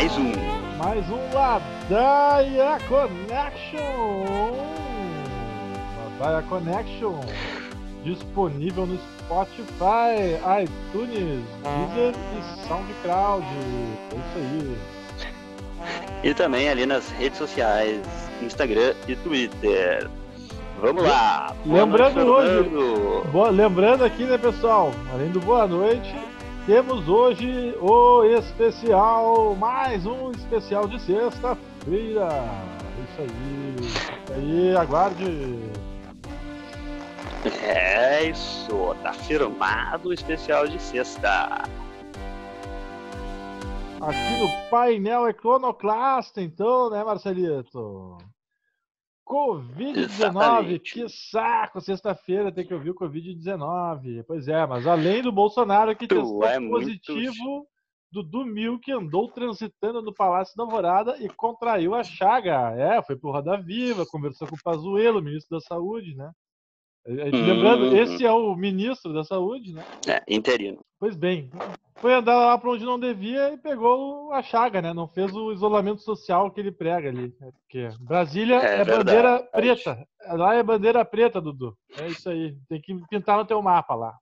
mais um. Mais um Ladaia Connection. Ladaia Connection. Disponível no Spotify, iTunes, Deezer e SoundCloud. É isso aí. E também ali nas redes sociais, Instagram e Twitter. Vamos lá. Boa lembrando noite, hoje, boa, lembrando aqui, né, pessoal? Além do boa noite, temos hoje o especial, mais um especial de sexta-feira. Isso aí. Isso aí, aguarde. É isso, tá firmado o especial de sexta. Aqui no painel Iconoclasta, então, né, Marcelito? Covid-19, que saco! Sexta-feira tem que ouvir o Covid-19. Pois é, mas além do Bolsonaro que testou é positivo, muito... Dudu Mil que andou transitando no Palácio da Alvorada e contraiu a chaga. É, foi pro Roda Viva, conversou com o Pazuello, ministro da Saúde, né? Lembrando, uhum. esse é o ministro da Saúde, né? É, interino. Pois bem, foi andar lá para onde não devia e pegou a chaga, né? Não fez o isolamento social que ele prega ali. Né? Porque Brasília é, é bandeira preta. Lá é bandeira preta, Dudu. É isso aí. Tem que pintar no teu mapa lá.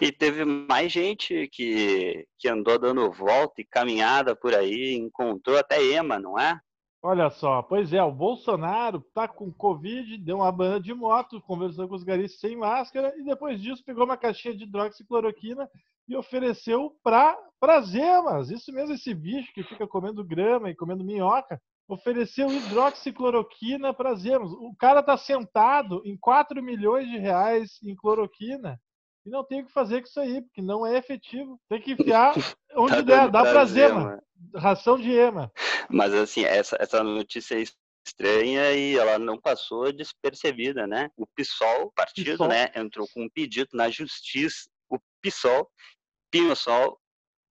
E teve mais gente que, que andou dando volta e caminhada por aí, encontrou até Ema, não é? Olha só, pois é, o Bolsonaro tá com Covid, deu uma banda de moto, conversou com os garis sem máscara e depois disso pegou uma caixinha de hidroxicloroquina e ofereceu para as emas. Isso mesmo, esse bicho que fica comendo grama e comendo minhoca, ofereceu hidroxicloroquina para as emas. O cara tá sentado em 4 milhões de reais em cloroquina e não tem o que fazer com isso aí, porque não é efetivo. Tem que enfiar onde tá der, dá pra zema. Ração de ema. Mas assim, essa, essa notícia é estranha e ela não passou despercebida, né? O PSOL, partido, PSOL. né, entrou com um pedido na justiça, o PSOL, PINOSOL,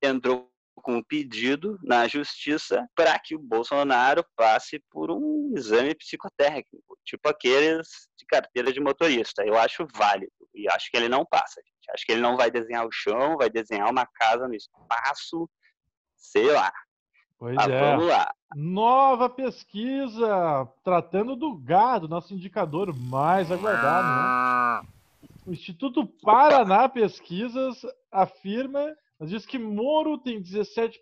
entrou com um pedido na justiça para que o Bolsonaro passe por um exame psicotécnico, tipo aqueles de carteira de motorista. Eu acho válido e acho que ele não passa, gente. Acho que ele não vai desenhar o chão, vai desenhar uma casa no espaço, sei lá. Pois ah, é. Vamos lá. Nova pesquisa tratando do gado, nosso indicador mais aguardado, né? O Instituto Paraná Pesquisas afirma diz que Moro tem 17%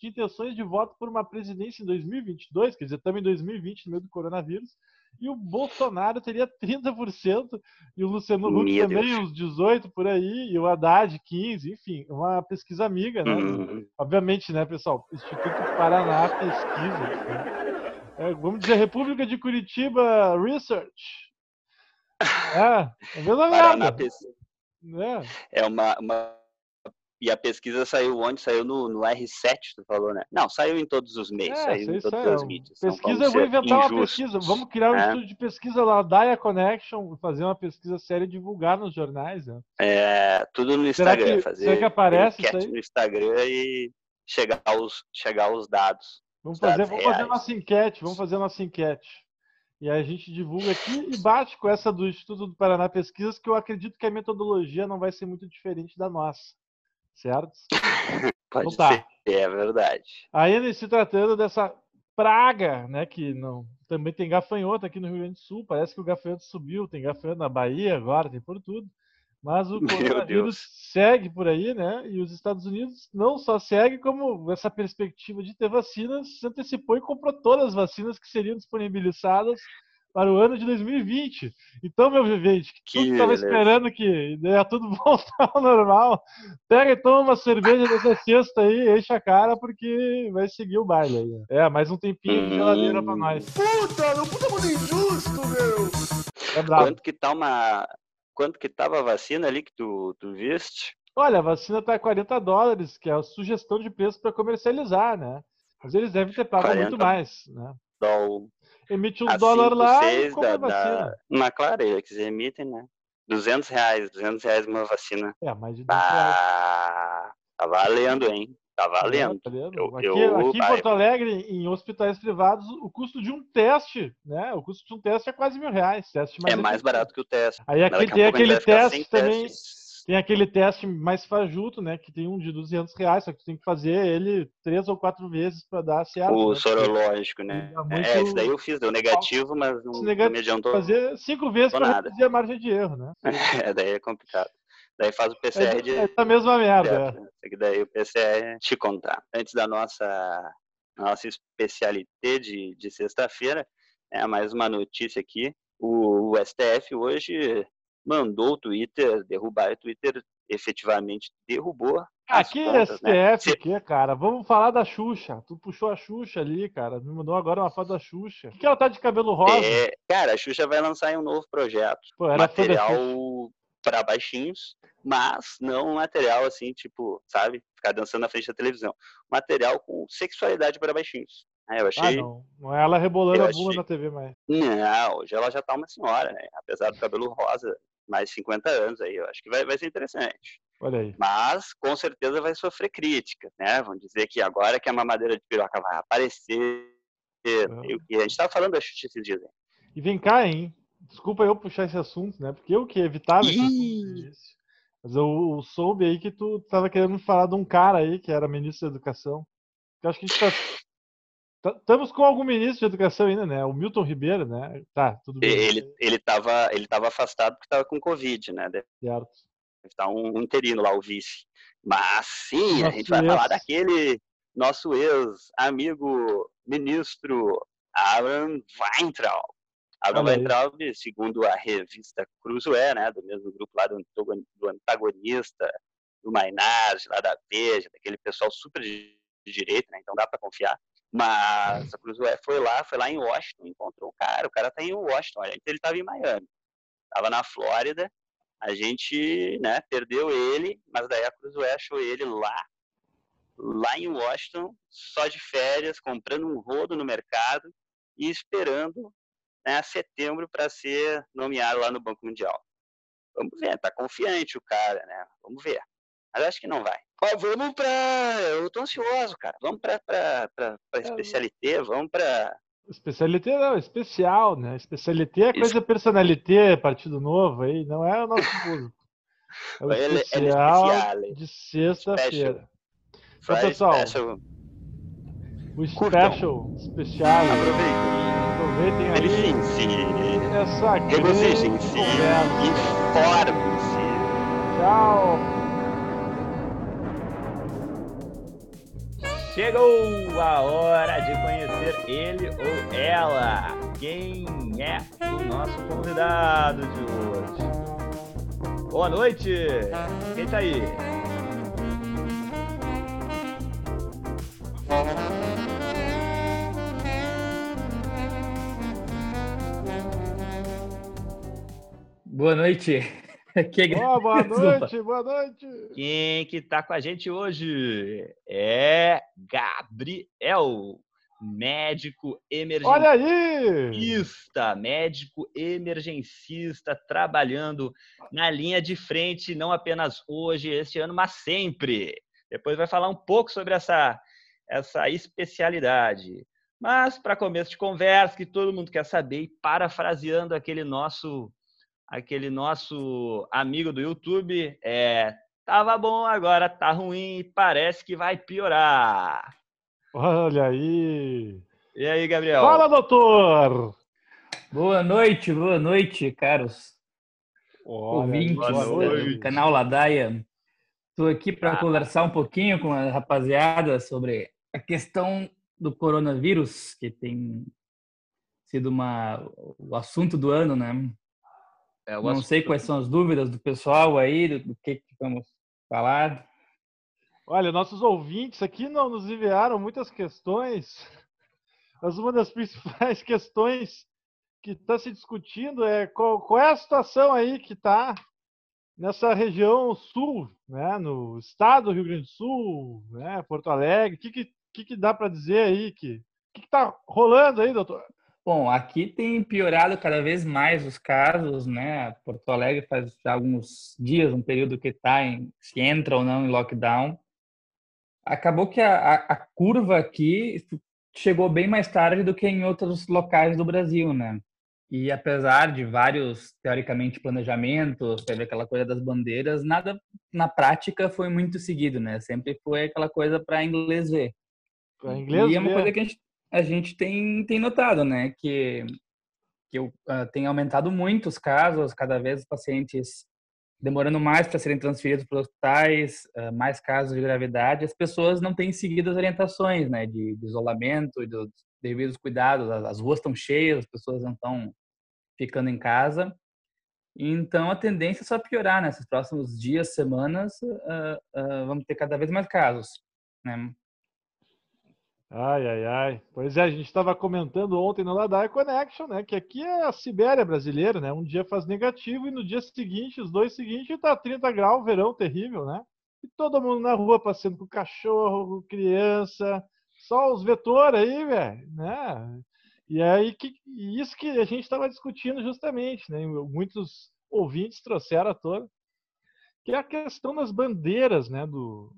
de intenções de voto por uma presidência em 2022, quer dizer, estamos em 2020, no meio do coronavírus, e o Bolsonaro teria 30%, e o Luciano Huck também uns 18% por aí, e o Haddad 15%, enfim, uma pesquisa amiga, né? Uhum. Obviamente, né, pessoal? Instituto Paraná Pesquisa. Né? É, vamos dizer, República de Curitiba Research. É, é a mesma merda. É. é uma, uma e a pesquisa saiu onde? Saiu no, no R7, tu falou, né? Não, saiu em todos os meios, é, saiu em todas as mídias. Pesquisa, eu vou inventar uma pesquisa. Vamos criar um é. estudo de pesquisa lá, Daya Connection, fazer uma pesquisa séria e divulgar nos jornais. Né? É, tudo no Instagram. Será que, fazer será que aparece isso aí? no Instagram e chegar aos, chegar aos dados. Vamos, fazer, vamos fazer nossa enquete, vamos fazer nossa enquete. E aí a gente divulga aqui e bate com essa do Instituto do Paraná Pesquisas, que eu acredito que a metodologia não vai ser muito diferente da nossa certo? Pode então, tá. ser, é verdade. Ainda se tratando dessa praga, né, que não também tem gafanhoto aqui no Rio Grande do Sul, parece que o gafanhoto subiu, tem gafanhoto na Bahia agora, tem por tudo. Mas o coronavírus segue por aí, né? E os Estados Unidos não só segue, como essa perspectiva de ter vacinas se antecipou e comprou todas as vacinas que seriam disponibilizadas para o ano de 2020. Então, meu vivente, que tu estava esperando que ia tudo voltar ao normal, pega e toma uma cerveja dessa sexta aí, enche a cara, porque vai seguir o baile aí. É, mais um tempinho de geladeira para nós. Puta, não puta muito injusto, meu! É bravo. Quanto que tá uma... Quanto que tava a vacina ali que tu, tu viste? Olha, a vacina tá a 40 dólares, que é a sugestão de preço para comercializar, né? Mas eles devem ter pago muito mais, né? Dólar Emite um dólar lá e da, vacina. Na claro, eles emitem, né? 200 reais, 200 reais uma vacina. É, mais de 200 ah, Tá valendo, hein? Tá valendo. Tá valendo. Eu, aqui, eu, aqui em Porto Alegre, em hospitais privados, o custo de um teste, né? O custo de um teste é quase mil reais. Teste mais é mais barato que o teste. Aí aqui tem aquele teste também. Tem aquele teste mais fajuto, né? Que tem um de 200 reais, só que tu tem que fazer ele três ou quatro vezes para dar certo. O né? sorológico, né? Muito... É, esse daí eu fiz, deu negativo, mas não, negativo, não me adiantou. Fazer cinco vezes para reduzir a margem de erro, né? é, daí é complicado. Daí faz o PCR é, de. É a mesma merda. É. Que daí o PCR te contar. Antes da nossa, nossa especialité de, de sexta-feira, é mais uma notícia aqui. O, o STF hoje mandou o Twitter derrubar. O Twitter efetivamente derrubou. Ah, que contas, STF né? que, cara? Vamos falar da Xuxa. Tu puxou a Xuxa ali, cara. Me mandou agora uma foto da Xuxa. Por que ela tá de cabelo rosa? É, cara, a Xuxa vai lançar um novo projeto. Pô, material para baixinhos, mas não um material assim, tipo, sabe? Ficar dançando na frente da televisão. Material com sexualidade para baixinhos. É, eu achei. Ah, não. Não é ela rebolando a bunda achei... na TV mais. Não, hoje ela já tá uma senhora, né? Apesar do cabelo rosa, mais 50 anos aí, eu acho que vai, vai ser interessante. Olha aí. Mas com certeza vai sofrer crítica, né? Vão dizer que agora que a mamadeira de piroca vai aparecer. Uhum. E a gente tava falando da justiça esses dias. E vem cá, hein? Desculpa eu puxar esse assunto, né? Porque eu que evitava esse assunto. Mas eu, eu, soube aí que tu estava querendo falar de um cara aí que era ministro da Educação. Eu acho que a gente tá, Estamos com algum ministro de educação ainda, né? O Milton Ribeiro, né? Tá, tudo bem. Ele, ele, tava, ele tava afastado porque estava com Covid, né? Certo. Deve estar um interino lá, o vice. Mas sim, nosso a gente vai ex. falar daquele nosso ex-amigo ministro Alan Weintraub. Abraham Weintraub, segundo a revista Cruzoé, né, do mesmo grupo lá do, do antagonista, do Maynard, lá da Veja, daquele pessoal super de direita, né, então dá para confiar. Mas a Cruzoé foi lá, foi lá em Washington, encontrou o cara, o cara tá em Washington, olha, ele estava em Miami, estava na Flórida, a gente, né, perdeu ele, mas daí a Cruzoé achou ele lá, lá em Washington, só de férias, comprando um rodo no mercado e esperando né, setembro para ser nomeado lá no Banco Mundial. Vamos ver, tá confiante o cara, né? Vamos ver. Mas acho que não vai. Ó, vamos para. Eu tô ansioso, cara. Vamos para para é, especialité, vamos para. Especialité não, especial, né? Especialité é coisa Isso. personalité, partido novo aí, não é o nosso público. É o especial é de sexta-feira. Então, pessoal, special. o special, especial. Aproveita aproveitem aí essa Regozijem-se, informem-se. Tchau. Chegou a hora de conhecer ele ou ela. Quem é o nosso convidado de hoje? Boa noite! Quem tá aí? Boa noite. Que... Oh, boa noite, boa noite. Quem que tá com a gente hoje é Gabriel, médico emergencista. Olha aí! Médico emergencista, trabalhando na linha de frente, não apenas hoje, esse ano, mas sempre. Depois vai falar um pouco sobre essa, essa especialidade. Mas, para começo de conversa, que todo mundo quer saber, e parafraseando aquele nosso aquele nosso amigo do YouTube, é, tava bom, agora tá ruim e parece que vai piorar. Olha aí. E aí, Gabriel? Fala, doutor! Boa noite, boa noite, caros Olha, ouvintes do canal Ladaia. Estou aqui para ah. conversar um pouquinho com a rapaziada sobre a questão do coronavírus, que tem sido uma, o assunto do ano, né? É, Não assunto... sei quais são as dúvidas do pessoal aí, do, do que, que vamos falar. Olha, nossos ouvintes aqui não nos enviaram muitas questões, mas uma das principais questões que está se discutindo é qual, qual, é a situação aí que está nessa região sul, né, no estado do Rio Grande do Sul, né, Porto Alegre. O que, que, que, dá para dizer aí? que está rolando aí, doutor? Bom, aqui tem piorado cada vez mais os casos, né? Porto Alegre faz alguns dias, um período que está em se entra ou não em lockdown. Acabou que a, a, a, curva aqui chegou bem mais tarde do que em outros locais do Brasil, né? E apesar de vários, teoricamente, planejamentos, teve aquela coisa das bandeiras, nada na prática foi muito seguido, né? Sempre foi aquela coisa para inglês ver. Para inglês e é uma coisa que a gente, a gente tem, tem notado, né? Que, que uh, tem aumentado muito os casos, cada vez os pacientes demorando mais para serem transferidos para hospitais, uh, mais casos de gravidade, as pessoas não têm seguido as orientações, né? De, de isolamento e dos devidos cuidados. As, as ruas estão cheias, as pessoas não estão ficando em casa. Então, a tendência é só piorar nesses né? próximos dias, semanas, uh, vamos ter cada vez mais casos. Né? Ai, ai, ai. Pois é, a gente estava comentando ontem no Ladai Connection, né? Que aqui é a Sibéria brasileira, né? Um dia faz negativo e no dia seguinte, os dois seguintes, tá 30 graus, verão terrível, né? E todo mundo na rua passeando com cachorro, com criança, só os vetores aí, velho, né? E aí que isso que a gente estava discutindo justamente, né? Muitos ouvintes trouxeram à tona, que é a questão das bandeiras, né? Do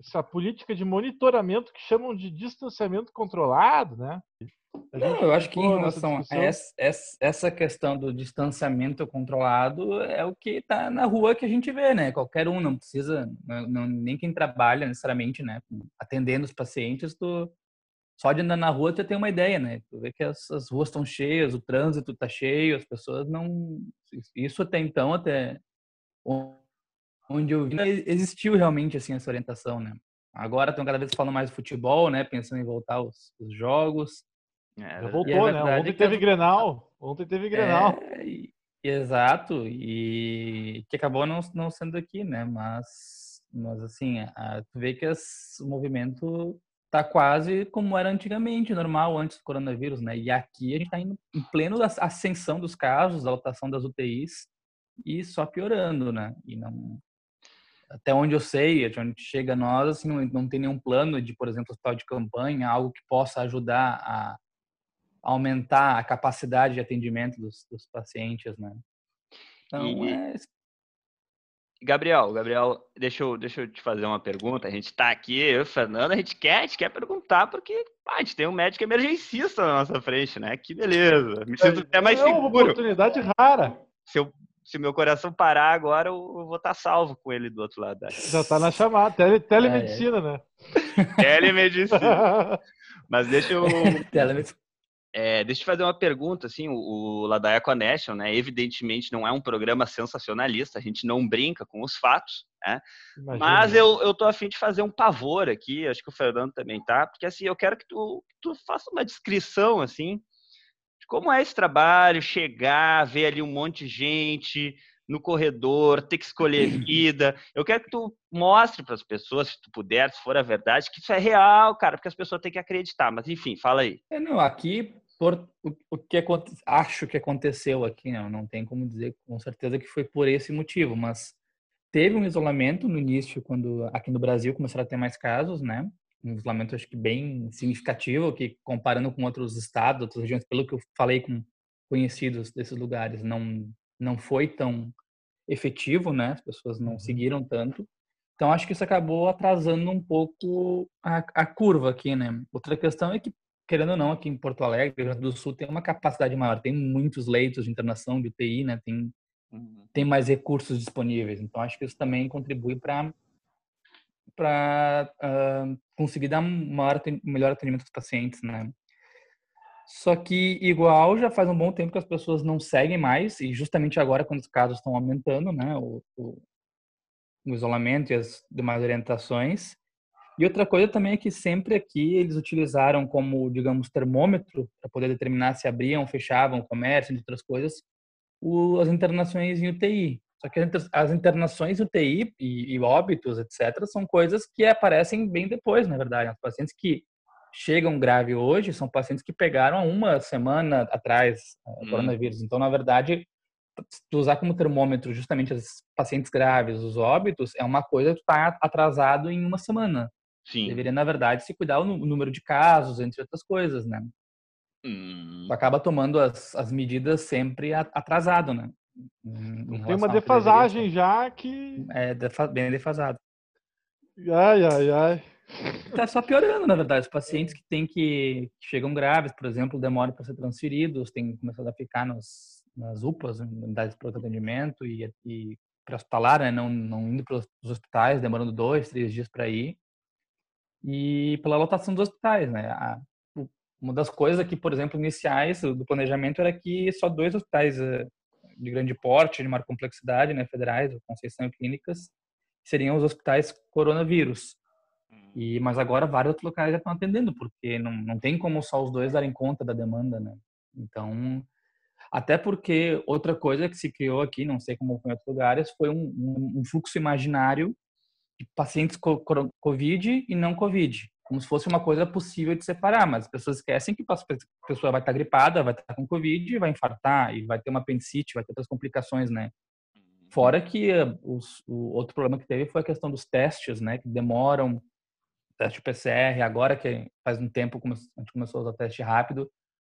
essa política de monitoramento que chamam de distanciamento controlado, né? Não, eu acho que em relação a essa, essa questão do distanciamento controlado é o que está na rua que a gente vê, né? Qualquer um não precisa, não, nem quem trabalha necessariamente, né, atendendo os pacientes, tu, só de andar na rua tu tem uma ideia, né? Tu vê que as, as ruas estão cheias, o trânsito está cheio, as pessoas não, isso até então até onde eu vi existiu realmente assim essa orientação, né? Agora estão cada vez falando mais de futebol, né? Pensando em voltar os, os jogos. É, Já voltou, é né? Ontem teve a... Grenal. Ontem teve Grenal. É, e, exato. E que acabou não, não sendo aqui, né? Mas, mas assim, a, tu vê que as, o movimento tá quase como era antigamente, normal, antes do coronavírus, né? E aqui a gente está indo em pleno ascensão dos casos, da lotação das UTIs e só piorando, né? E não até onde eu sei, até onde chega a nós, assim, não, não tem nenhum plano de, por exemplo, hospital de campanha, algo que possa ajudar a aumentar a capacidade de atendimento dos, dos pacientes, né? Então, e, é... Gabriel, Gabriel, deixa eu, deixa eu te fazer uma pergunta. A gente está aqui, eu e o Fernando, a gente quer, a gente quer perguntar, porque pá, a gente tem um médico emergencista na nossa frente, né? Que beleza. Me sinto é, até mais seguro. É uma oportunidade rara. Se eu se meu coração parar agora, eu vou estar salvo com ele do outro lado. Já está na chamada, tele, telemedicina, é, é. né? Telemedicina. Mas deixa eu. É, deixa eu fazer uma pergunta, assim, o, o Ladaia Connection, né, evidentemente não é um programa sensacionalista, a gente não brinca com os fatos, né, mas eu, eu tô afim de fazer um pavor aqui, acho que o Fernando também tá, porque assim, eu quero que tu, tu faça uma descrição, assim, como é esse trabalho, chegar, ver ali um monte de gente no corredor, ter que escolher vida. Eu quero que tu mostre para as pessoas, se tu puder, se for a verdade, que isso é real, cara, porque as pessoas têm que acreditar. Mas enfim, fala aí. É, não, aqui por o, que acho que aconteceu aqui, não, não tem como dizer com certeza que foi por esse motivo, mas teve um isolamento no início quando aqui no Brasil começaram a ter mais casos, né? Um isolamento acho que bem significativo, que comparando com outros estados, outras regiões, pelo que eu falei com conhecidos desses lugares, não não foi tão efetivo, né? As pessoas não uhum. seguiram tanto. Então acho que isso acabou atrasando um pouco a, a curva aqui, né? Outra questão é que querendo ou não, aqui em Porto Alegre, Rio Grande do Sul tem uma capacidade maior, tem muitos leitos de internação de UTI, né? Tem uhum. tem mais recursos disponíveis. Então acho que isso também contribui para para uh, conseguir dar um maior, melhor atendimento aos pacientes, né? Só que igual já faz um bom tempo que as pessoas não seguem mais e justamente agora quando os casos estão aumentando, né, o, o, o isolamento e as demais orientações. E outra coisa também é que sempre aqui eles utilizaram como, digamos, termômetro para poder determinar se abriam, fechavam o comércio, entre outras coisas, o, as internações em UTI. Só que as internações UTI e, e óbitos, etc., são coisas que aparecem bem depois, na verdade. Os pacientes que chegam grave hoje são pacientes que pegaram uma semana atrás o hum. coronavírus. Então, na verdade, usar como termômetro justamente os pacientes graves, os óbitos, é uma coisa que está atrasado em uma semana. Sim. Deveria, na verdade, se cuidar o número de casos, entre outras coisas, né? Hum. Tu acaba tomando as, as medidas sempre atrasado, né? Tem uma defasagem já que. É, bem defasado. Ai, ai, ai. Tá só piorando, na verdade. Os pacientes que têm que, que chegam graves, por exemplo, demoram para ser transferidos, têm começado a ficar nos, nas UPAs, unidades de pronto atendimento e, e para hospitalar, né? Não, não indo para os hospitais, demorando dois, três dias para ir. E pela lotação dos hospitais, né? A, uma das coisas que, por exemplo, iniciais do planejamento era que só dois hospitais eh, de grande porte, de maior complexidade, né, federais, Conceição e Clínicas, seriam os hospitais coronavírus. E, mas agora vários outros locais já estão atendendo, porque não, não tem como só os dois darem conta da demanda, né? Então, até porque outra coisa que se criou aqui, não sei como foi em outros lugares, foi um, um, um fluxo imaginário de pacientes com Covid e não Covid como se fosse uma coisa possível de separar, mas as pessoas esquecem que a pessoa vai estar gripada, vai estar com Covid, vai infartar e vai ter uma apendicite, vai ter outras complicações, né? Uhum. Fora que uh, os, o outro problema que teve foi a questão dos testes, né? Que demoram, teste PCR, agora que faz um tempo a gente começou a usar teste rápido,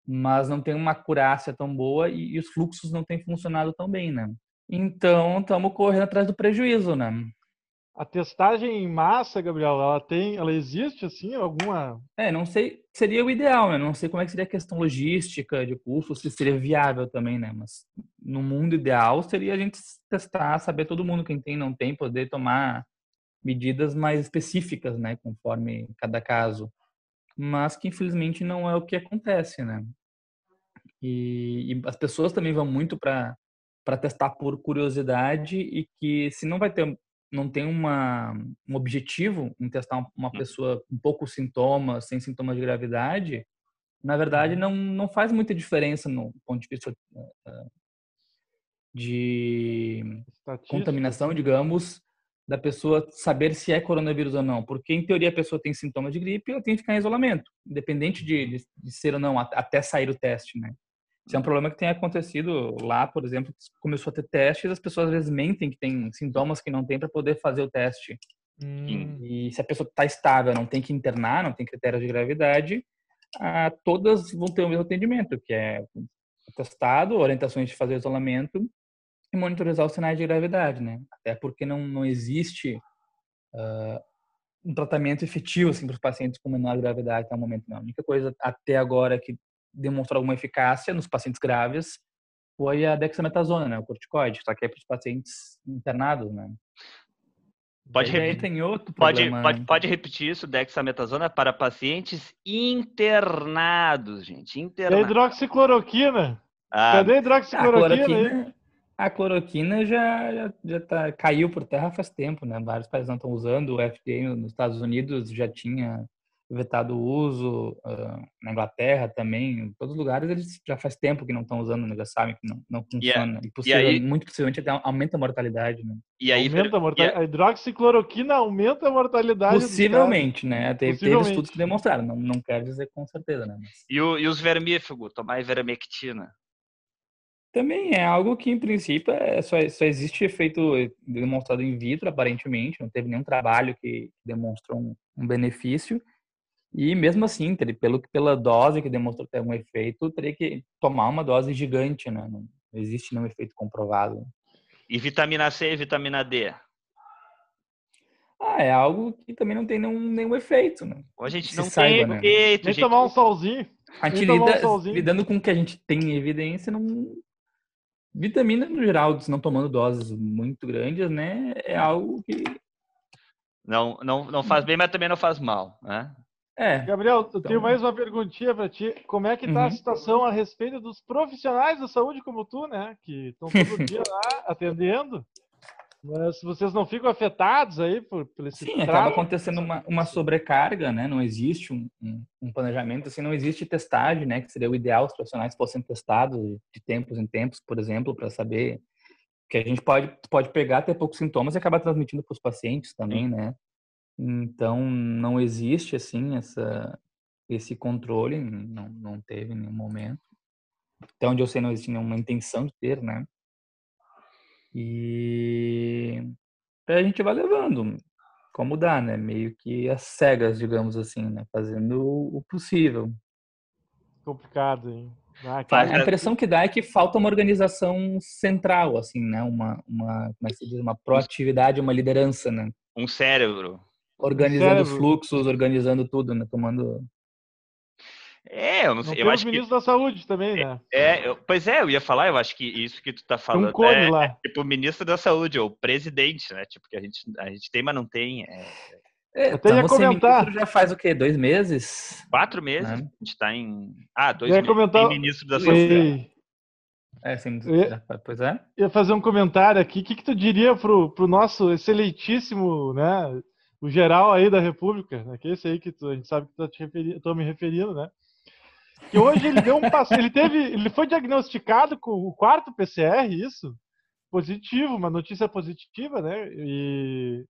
mas não tem uma acurácia tão boa e, e os fluxos não têm funcionado tão bem, né? Então, estamos correndo atrás do prejuízo, né? A testagem em massa, Gabriel, ela tem, ela existe assim, alguma? É, não sei, seria o ideal, né? Não sei como é que seria a questão logística de custo, se seria viável também, né? Mas no mundo ideal seria a gente testar, saber todo mundo quem tem, não tem, poder tomar medidas mais específicas, né, conforme cada caso. Mas que infelizmente não é o que acontece, né? E, e as pessoas também vão muito para para testar por curiosidade e que se não vai ter não tem uma, um objetivo em testar uma hum. pessoa com poucos sintomas, sem sintomas de gravidade, na verdade uhum. não, não faz muita diferença no ponto de vista eh, de contaminação, digamos, da pessoa saber se é coronavírus ou não. Porque, em teoria, a pessoa tem sintomas de gripe, ela tem que ficar em isolamento, independente de, de, de ser ou não, até sair o teste, né? Isso é um problema que tem acontecido lá, por exemplo, começou a ter testes, as pessoas às vezes mentem que tem sintomas que não tem para poder fazer o teste. Hum. E se a pessoa está estável, não tem que internar, não tem critérios de gravidade, ah, todas vão ter o mesmo atendimento, que é testado, orientações de fazer isolamento e monitorizar os sinais de gravidade, né? Até porque não, não existe uh, um tratamento efetivo assim, para os pacientes com menor gravidade até o momento. Não. A única coisa até agora que demonstrou alguma eficácia nos pacientes graves foi a dexametasona, né, o corticoide, só que é para os pacientes internados, né. Pode repetir, tem outro pode, pode, pode repetir isso, dexametasona para pacientes internados, gente, internados. E hidroxicloroquina? Ah, Cadê a hidroxicloroquina? A cloroquina, a cloroquina já, já, já tá, caiu por terra faz tempo, né? Vários países não estão usando, o FDA nos Estados Unidos já tinha vetado o uso, uh, na Inglaterra também, em todos os lugares eles já faz tempo que não estão usando, né? já sabem que não, não funciona. E, e aí, muito possivelmente até aumenta a mortalidade. Né? E aí, aumenta a mortalidade. A hidroxicloroquina aumenta a mortalidade. Possivelmente, né? Teve, Possivelmente. teve estudos que demonstraram, não, não quero dizer com certeza, né? Mas... E, o, e os vermífugos, tomar ivermectina? Também é algo que, em princípio, é, só, só existe efeito demonstrado in vitro, aparentemente, não teve nenhum trabalho que demonstrou um, um benefício. E mesmo assim, pelo, pela dose que demonstrou ter um efeito, teria que tomar uma dose gigante, né? Não existe nenhum efeito comprovado. E vitamina C e vitamina D? Ah, é algo que também não tem nenhum, nenhum efeito, né? A gente não saiba, tem né? efeito. Gente... tomar um solzinho. A gente lida, um lidando com o que a gente tem evidência, não... Vitamina, no geral, se não tomando doses muito grandes, né? É algo que... Não, não, não faz bem, mas também não faz mal, né? É. Gabriel, eu então... tenho mais uma perguntinha para ti. Como é que está uhum. a situação a respeito dos profissionais da saúde como tu, né? Que estão todo dia lá atendendo. Mas vocês não ficam afetados aí por, por esse Sim, trato? acaba acontecendo uma, uma sobrecarga, né? Não existe um, um, um, planejamento, assim, não existe testagem, né? Que seria o ideal os profissionais fossem testados de tempos em tempos, por exemplo, para saber que a gente pode, pode pegar, ter poucos sintomas e acabar transmitindo para os pacientes também, né? Então, não existe, assim, essa, esse controle, não, não teve em nenhum momento. Até onde eu sei, não existe nenhuma intenção de ter, né? E a gente vai levando, como dá, né? Meio que as cegas, digamos assim, né? Fazendo o possível. Complicado, hein? Ah, a impressão que dá é que falta uma organização central, assim, né? Uma, uma, como é que se diz? Uma proatividade, uma liderança, né? Um cérebro. Organizando os fluxos, organizando tudo, né? Tomando é, eu não sei. Não eu acho o ministro que... da Saúde também, né? É, eu... pois é, eu ia falar, eu acho que isso que tu tá falando. um cone é, lá. É, tipo o ministro da Saúde, ou o presidente, né? Tipo, que a gente, a gente tem, mas não tem. É... É, Até ia comentar. Já faz o quê? Dois meses? Quatro meses. Né? A gente tá em. Ah, dois meses. Comentar... Tem ministro da Saúde. É, sim. Ia... Pois é. Ia fazer um comentário aqui. O que, que tu diria pro, pro nosso excelentíssimo, né? O geral aí da República, né? Que é esse aí que tu, a gente sabe que tu tá referi... tô me referindo, né? Que hoje ele deu um passo. Ele teve. Ele foi diagnosticado com o quarto PCR, isso? Positivo, uma notícia positiva, né? E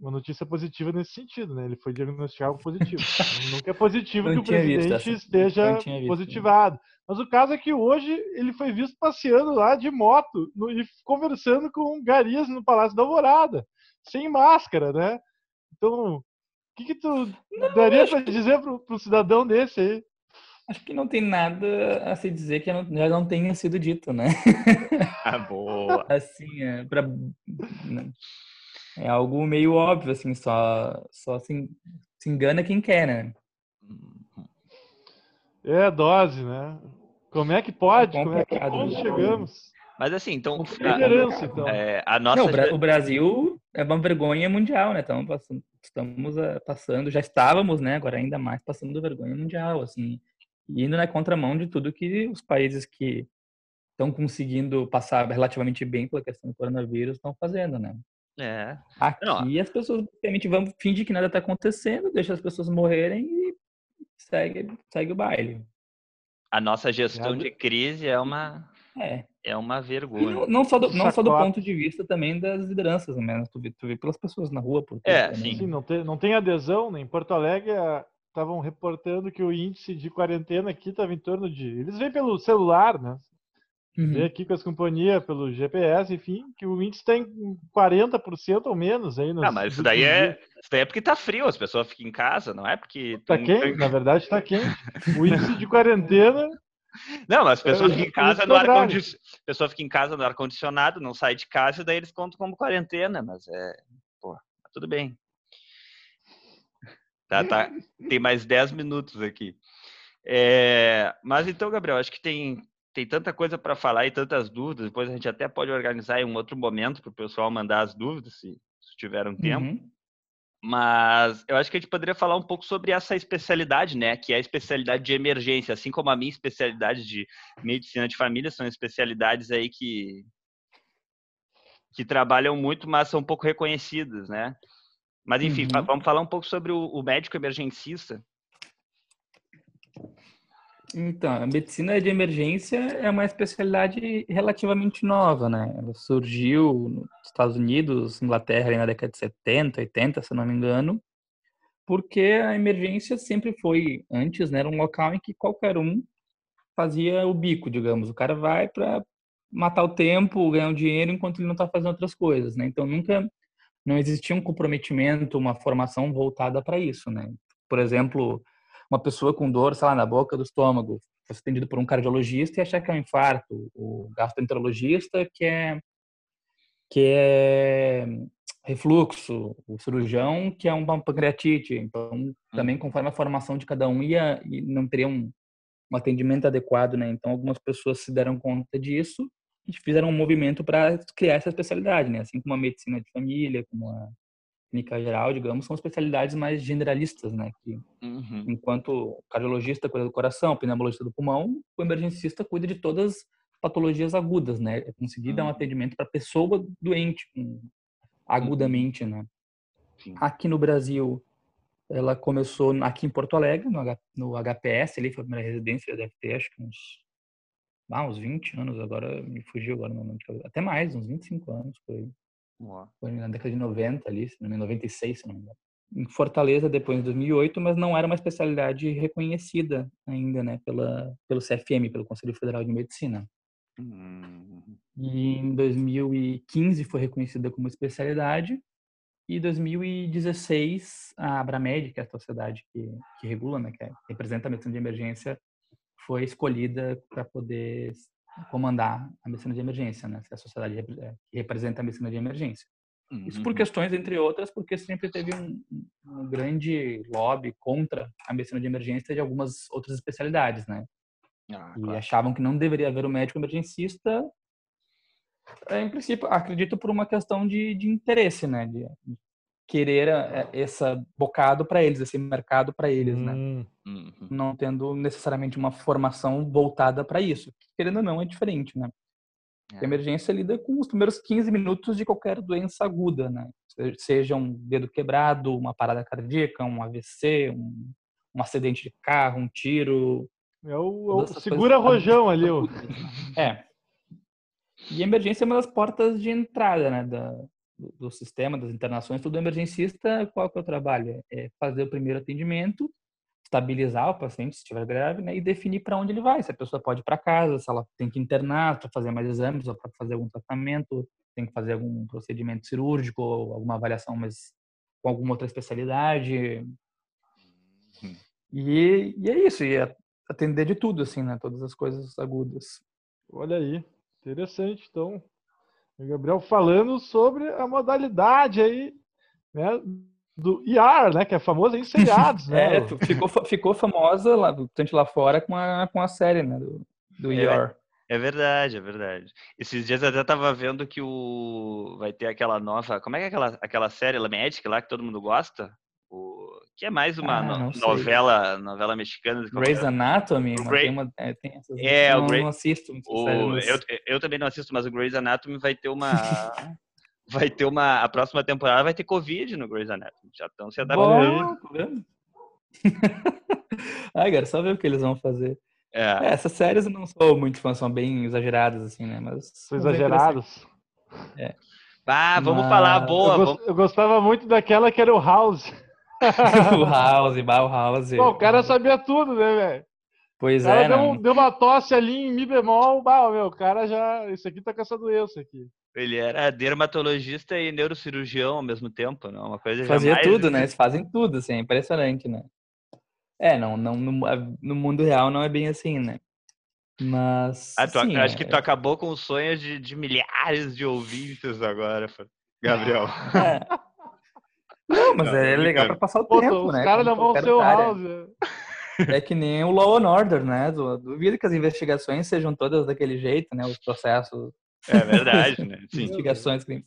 uma notícia positiva nesse sentido, né? Ele foi diagnosticado positivo. Nunca é positivo que o presidente esteja positivado. Mas o caso é que hoje ele foi visto passeando lá de moto no, e conversando com garias no Palácio da Alvorada, sem máscara, né? Então, o que, que tu não, daria para dizer para um cidadão desse aí? Acho que não tem nada a se dizer que já não tenha sido dito, né? Ah, boa! assim, é, pra, né? é algo meio óbvio, assim, só, só se, se engana quem quer, né? É dose, né? Como é que pode? É Como é que onde né? chegamos? Mas assim, então. A, então. É, a nossa... Não, o Brasil é uma vergonha mundial, né? Estamos passando, estamos eh, passando, já estávamos, né? Agora ainda mais passando vergonha mundial, assim indo na contramão de tudo que os países que estão conseguindo passar relativamente bem pela questão do coronavírus estão fazendo, né? É. Aqui Não. as pessoas basicamente vão fingir que nada está acontecendo, deixa as pessoas morrerem e segue, segue o baile. A nossa gestão é. de crise é uma é, é uma vergonha. Não, não, só do, não só do ponto de vista também das lideranças, né? Tu vê, tu vê pelas pessoas na rua. Por é, sim. sim. não, tem, não tem adesão, né? Em Porto Alegre, estavam reportando que o índice de quarentena aqui estava em torno de. Eles vêm pelo celular, né? Uhum. Vê aqui com as companhias, pelo GPS, enfim, que o índice está em 40% ou menos aí. Ah, mas isso daí, é, isso daí é porque tá frio, as pessoas ficam em casa, não é porque. Tá quente, na verdade está quente. O índice de quarentena. Não, mas as pessoas ficam em casa no ar condicionado. pessoa fica em casa no ar-condicionado, não sai de casa, e daí eles contam como quarentena, mas é. Pô, tá tudo bem. Tá, tá. Tem mais 10 minutos aqui. É, mas então, Gabriel, acho que tem, tem tanta coisa para falar e tantas dúvidas. Depois a gente até pode organizar em um outro momento para o pessoal mandar as dúvidas, se, se tiver um tempo. Uhum. Mas eu acho que a gente poderia falar um pouco sobre essa especialidade, né? Que é a especialidade de emergência, assim como a minha especialidade de medicina de família, são especialidades aí que, que trabalham muito, mas são pouco reconhecidas, né? Mas, enfim, uhum. vamos falar um pouco sobre o, o, médico emergencista. Então, a medicina de emergência é uma especialidade relativamente nova, né? Ela surgiu nos Estados Unidos, Inglaterra, na década de 70, 80, se não me engano, porque a emergência sempre foi, antes, né, era um local em que qualquer um fazia o bico, digamos. O cara vai para matar o tempo, ganhar um dinheiro enquanto ele não está fazendo outras coisas, né? Então, nunca não existia um comprometimento, uma formação voltada para isso, né? Por exemplo, uma pessoa com dor, sei lá, na boca do estômago, fosse atendido por um cardiologista e achar que é um infarto, o gastroenterologista que é que é refluxo, o cirurgião que é uma pancreatite. Então, hum. também conforme a formação de cada um ia e não teria um, um atendimento adequado, né? Então, algumas pessoas se deram conta disso fizeram um movimento para criar essa especialidade, né? Assim como a medicina de família, como a clínica geral, digamos, são especialidades mais generalistas, né? Que, uhum. Enquanto o cardiologista cuida do coração, o pneumologista do pulmão, o emergencista cuida de todas as patologias agudas, né? É conseguir uhum. dar um atendimento para pessoa doente, agudamente, né? Sim. Aqui no Brasil, ela começou aqui em Porto Alegre, no, H, no HPS, ali foi a primeira residência, deve ter acho que uns ah, uns 20 anos, agora me fugiu agora no cabeça. Até mais, uns 25 anos por aí. Foi na década de 90 ali, se não me engano, 96, se não me engano. Em Fortaleza, depois de 2008, mas não era uma especialidade reconhecida ainda, né, pela, pelo CFM, pelo Conselho Federal de Medicina. Uhum. E em 2015 foi reconhecida como especialidade, e 2016 a Abramed, que é a sociedade que, que regula, né, que, é, representa a medicina de emergência, foi escolhida para poder comandar a medicina de emergência, né? A sociedade que representa a medicina de emergência. Uhum. Isso por uhum. questões, entre outras, porque sempre teve um, um, grande lobby contra a medicina de emergência de algumas outras especialidades, né? Ah, e claro. achavam que não deveria haver o um médico emergencista, é, em princípio, acredito por uma questão de, de interesse, né? De, querer é, esse bocado para eles, esse mercado para eles, né? Hum. Uhum. Não tendo necessariamente uma formação voltada para isso. Querendo ou não, é diferente, né? É. A emergência lida com os primeiros 15 minutos de qualquer doença aguda, né? Seja um dedo quebrado, uma parada cardíaca, um AVC, um, um acidente de carro, um tiro. É o, o segura rojão ali. É. E a emergência é uma das portas de entrada, né? Da, do, do sistema, das internações. Todo emergencista, qual que é o trabalho? É fazer o primeiro atendimento estabilizar o paciente se estiver grave, né, e definir para onde ele vai, se a pessoa pode ir para casa, se ela tem que internar para fazer mais exames ou para fazer algum tratamento, tem que fazer algum procedimento cirúrgico ou alguma avaliação, mas com alguma outra especialidade. Uhum. E, e é isso, e é atender de tudo, assim, né, todas as coisas agudas. Olha aí, interessante, então. O Gabriel falando sobre a modalidade aí, né, do ER, né? Que é famoso em seriados, né? é, ficou, ficou famosa lá, tanto lá fora com a, com a série, né? Do, do ER. É, é verdade, é verdade. Esses dias eu até tava vendo que o vai ter aquela nova, como é que é aquela, aquela série La Magic lá que todo mundo gosta? Que é mais uma ah, no, novela, novela mexicana. Grey's Anatomy, Grey... tem uma, é, tem essas, é, eu não, Grey... não assisto. O, eu, eu também não assisto, mas o Grey's Anatomy vai ter uma vai ter uma. A próxima temporada vai ter Covid no Grey's Anatomy. Já estão se adaptando. Bom, Ai, cara, só ver o que eles vão fazer. É. é. essas séries eu não sou muito fã, são bem exageradas, assim, né? Mas. São exagerados. É. Ah, vamos Mas... falar boa. Eu, vamos... eu, gostava muito daquela que era o House. O House, o House. Pô, o cara sabia tudo, né, velho? Pois o cara é. Deu, deu, uma tosse ali em Mi bemol, bah, meu, o cara já. Isso aqui tá com essa doença aqui. Ele era dermatologista e neurocirurgião ao mesmo tempo, não? Uma coisa Fazia jamais... tudo, né? Eles fazem tudo, assim, é impressionante, né? É, não, não no, no, mundo real não é bem assim, né? Mas. Ah, tu, sim, acho é... que tu acabou com os sonhos de, de milhares de ouvintes agora, Gabriel. É. Não, mas não, é legal para passar o Pô, tempo, os né? Os caras não vão ser o House. É que nem o Law and Order, né? Duvido que as investigações sejam todas daquele jeito, né? Os processos é verdade, né? Sim. Investigações, crimes.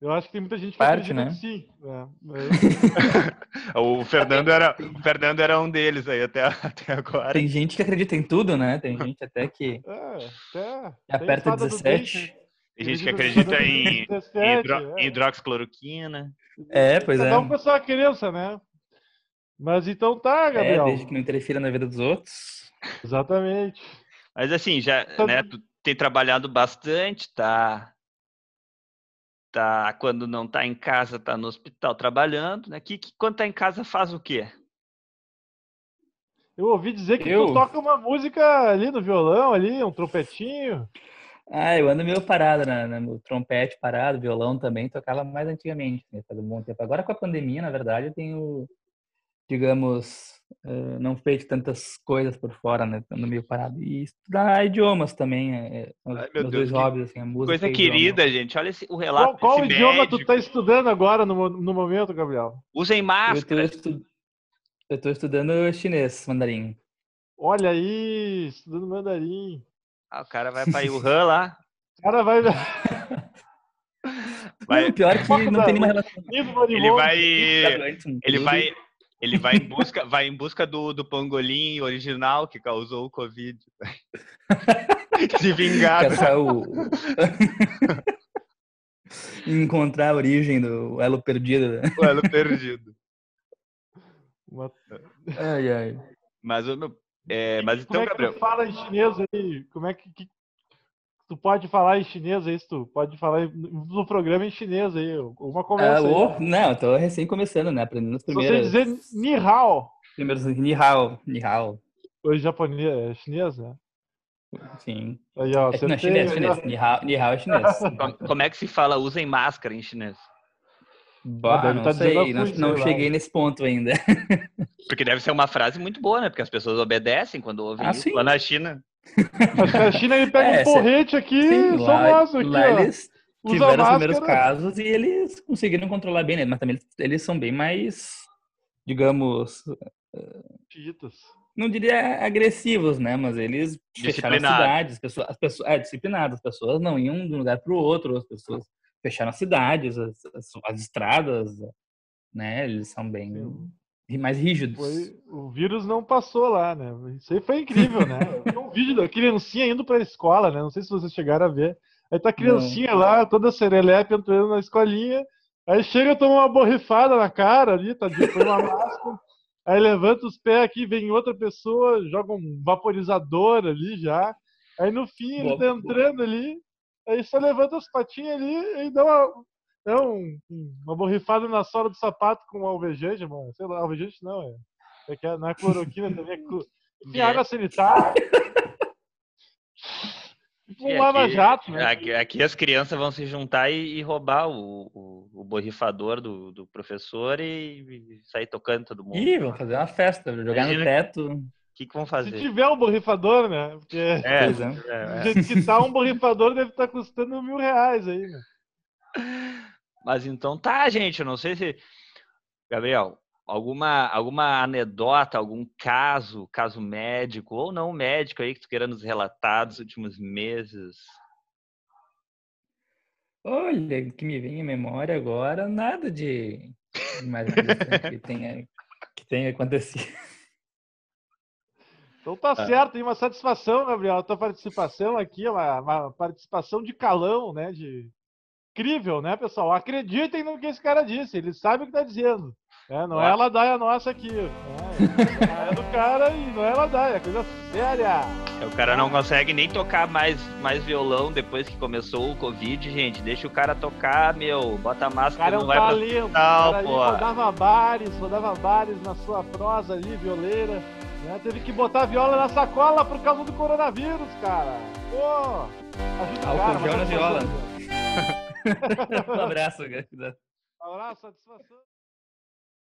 Eu acho que tem muita gente que Parte, né? que sim. É, mas... o, Fernando era, o Fernando era um deles aí até, até agora. Tem gente que acredita em tudo, né? Tem gente até que, é, até, que aperta 17. Tem gente que acredita em, 17, em, hidro, é. hidroxicloroquina. É, pois Cada é. um com a sua crença, né? Mas então tá, é, Gabriel. É, desde que não interfira na vida dos outros. Exatamente. Mas assim, já, então, né, tu, tem trabalhado bastante, tá tá quando não tá em casa, tá no hospital trabalhando, né? Que, que quando tá em casa faz o quê? Eu ouvi dizer que eu... tu toca uma música ali no violão, ali, um trompetinho. Ah, eu ando meio parado né, no trompete parado, violão também, tocava mais antigamente, né, faz um bom tempo. Agora com a pandemia, na verdade, eu tenho, digamos, uh, não feito tantas coisas por fora, né? Estando meio parado. E estudar idiomas também, é, é Ai, meus dois hobbies, assim, a música. Coisa querida, idioma. gente. Olha esse, o relato. Qual, qual idioma médico. tu tá estudando agora no, no momento, Gabriel? Usem máscara. Eu estou estu... estudando chinês, mandarim. Olha aí, estudando mandarim. Ah, o cara vai para Wuhan lá. O cara vai. vai... pior que não tem nenhuma relação. Ele vai. Ele vai. Ele vai em busca, vai em busca do, do pangolim original que causou o Covid. Se vingar. O... Encontrar a origem do elo perdido. Né? O elo perdido. Ai, ai. Mas, é, mas então, Como é que Gabriel. Tu fala em chinês aí? Como é que, que, tu pode falar em chinês aí? Tu pode falar no programa em chinês aí? Uma conversa. Ah, não, eu tô recém começando, né? Aprendendo as primeiras. Você dizer ni hao. Primeiros ni hao, ni hao. Oi, japonês, é chinês, né? Sim. Aí, ó, é, não, chinês, chinês. Ni hao, ni hao é chinês. Como é que se fala usem máscara em chinês? Bah, não tá sei, não, não cheguei nesse ponto ainda. Porque deve ser uma frase muito boa, né? Porque as pessoas obedecem quando ouvem ah, isso. Lá na China. Acho que a China ele pega é, um porrete aqui, sim, só lá, aqui, lá eles, tiveram os primeiros casos e eles conseguiram controlar bem, né? Mas também eles, eles são bem mais, digamos. Chiitas. Não diria agressivos, né? Mas eles fecharam as cidades, as pessoas, as pessoas, é, disciplinadas, as pessoas não iam de um lugar para o outro, as pessoas fecharam as cidades, as, as, as estradas, né? Eles são bem Sim. mais rígidos. Foi, o vírus não passou lá, né? Isso aí foi incrível, né? Tem um vídeo da criancinha indo para a escola, né? Não sei se vocês chegaram a ver. Aí tá a criancinha não. lá, toda serelepe, entrando na escolinha. Aí chega, toma uma borrifada na cara ali, tá de uma máscara. Aí levanta os pés aqui, vem outra pessoa, joga um vaporizador ali já. Aí no fim ele tá entrando ali, aí só levanta as patinhas ali e dá uma, dá um, uma borrifada na sola do sapato com alvejante, mano. Sei lá, alvejante não, é. é que é, não é cloroquina também, é. Enfim, é. água sanitária. Tipo um lava-jato, né? Aqui, aqui, as crianças vão se juntar e, e roubar o, o, o, borrifador do, do professor e, e, sair tocando todo mundo. Ih, vão fazer uma festa, jogar Imagina no teto. O que, que vão fazer? Se tiver um borrifador, né? Porque é, é, é, é. que tá um borrifador deve estar tá custando mil reais aí, né? Mas então tá, gente. Eu não sei se. Gabriel, alguma, alguma anedota, algum caso, caso médico ou não médico aí que tu queira nos relatar dos últimos meses? Olha, que me vem à memória agora, nada de mais que tenha, que tenha acontecido. Então tá ah. certo, tem uma satisfação, Gabriel, a tua participação aqui, uma, uma participação de calão, né, de incrível, né, pessoal? Acreditem no que esse cara disse, ele sabe o que está dizendo. É, não é a ladaia nossa aqui. É, é do cara e não é a ladaia, é coisa séria. É, o cara não consegue nem tocar mais, mais violão depois que começou o Covid, gente. Deixa o cara tocar, meu. Bota a máscara, cara não é vai talento, pra cara pô. Rodava bares, rodava bares na sua prosa ali, violeira. Né? Teve que botar a viola na sacola por causa do coronavírus, cara. Pô, ajuda o cara. na viola. um abraço, cara. Um abraço, satisfação.